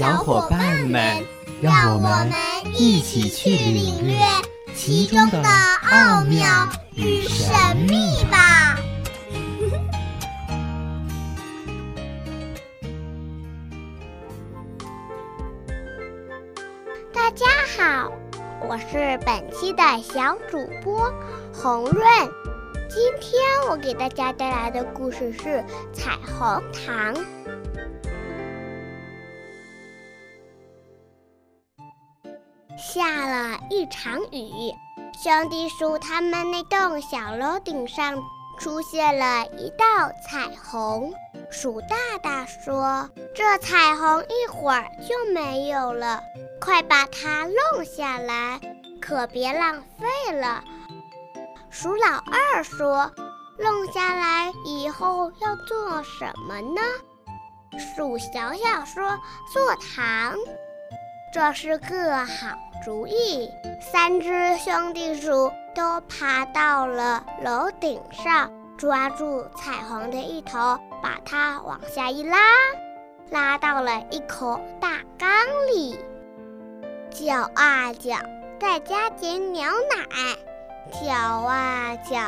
小伙伴们，让我们一起去领略其中的奥妙与神秘吧！大家好，我是本期的小主播红润。今天我给大家带来的故事是《彩虹糖》。下了一场雨，兄弟鼠他们那栋小楼顶上出现了一道彩虹。鼠大大说：“这彩虹一会儿就没有了，快把它弄下来，可别浪费了。”鼠老二说：“弄下来以后要做什么呢？”鼠小小说：“做糖。”这是个好主意！三只兄弟鼠都爬到了楼顶上，抓住彩虹的一头，把它往下一拉，拉到了一口大缸里。搅啊搅，再加点牛奶；搅啊搅，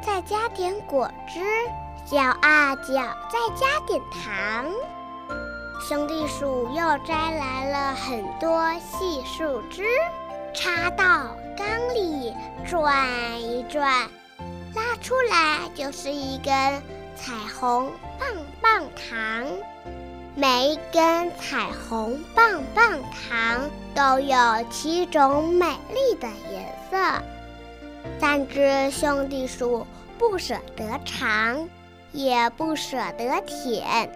再加点果汁；搅啊搅，再加点糖。兄弟鼠又摘来了很多细树枝，插到缸里转一转，拉出来就是一根彩虹棒棒糖。每一根彩虹棒棒糖都有七种美丽的颜色。三只兄弟鼠不舍得尝，也不舍得舔。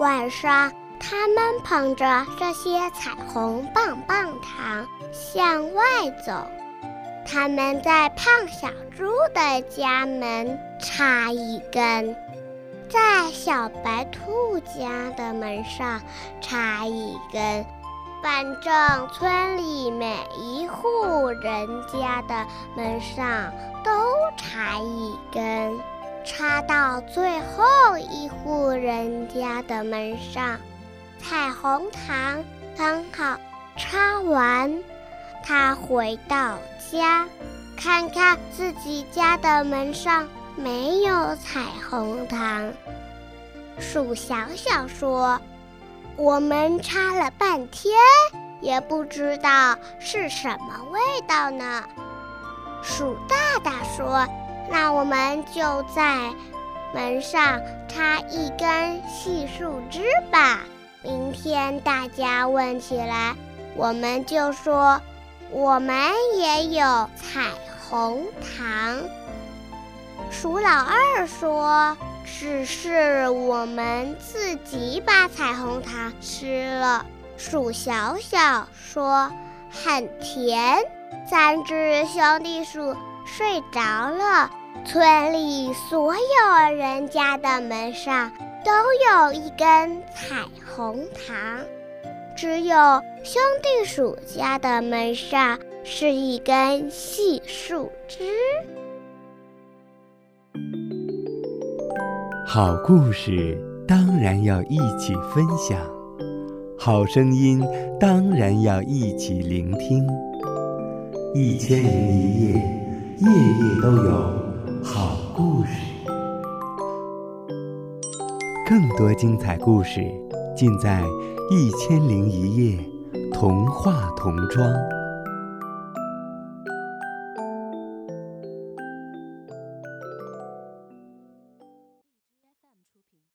晚上。他们捧着这些彩虹棒棒糖向外走，他们在胖小猪的家门插一根，在小白兔家的门上插一根，反正村里每一户人家的门上都插一根，插到最后一户人家的门上。彩虹糖刚好插完，他回到家，看看自己家的门上没有彩虹糖。鼠小小说：“我们插了半天，也不知道是什么味道呢。”鼠大大说：“那我们就在门上插一根细树枝吧。”明天大家问起来，我们就说我们也有彩虹糖。鼠老二说：“只是我们自己把彩虹糖吃了。”鼠小小说：“很甜。”三只兄弟鼠睡着了，村里所有人家的门上。都有一根彩虹糖，只有兄弟鼠家的门上是一根细树枝。好故事当然要一起分享，好声音当然要一起聆听。一千零一夜，夜夜都有好故事。更多精彩故事，尽在《一千零一夜》童话童装。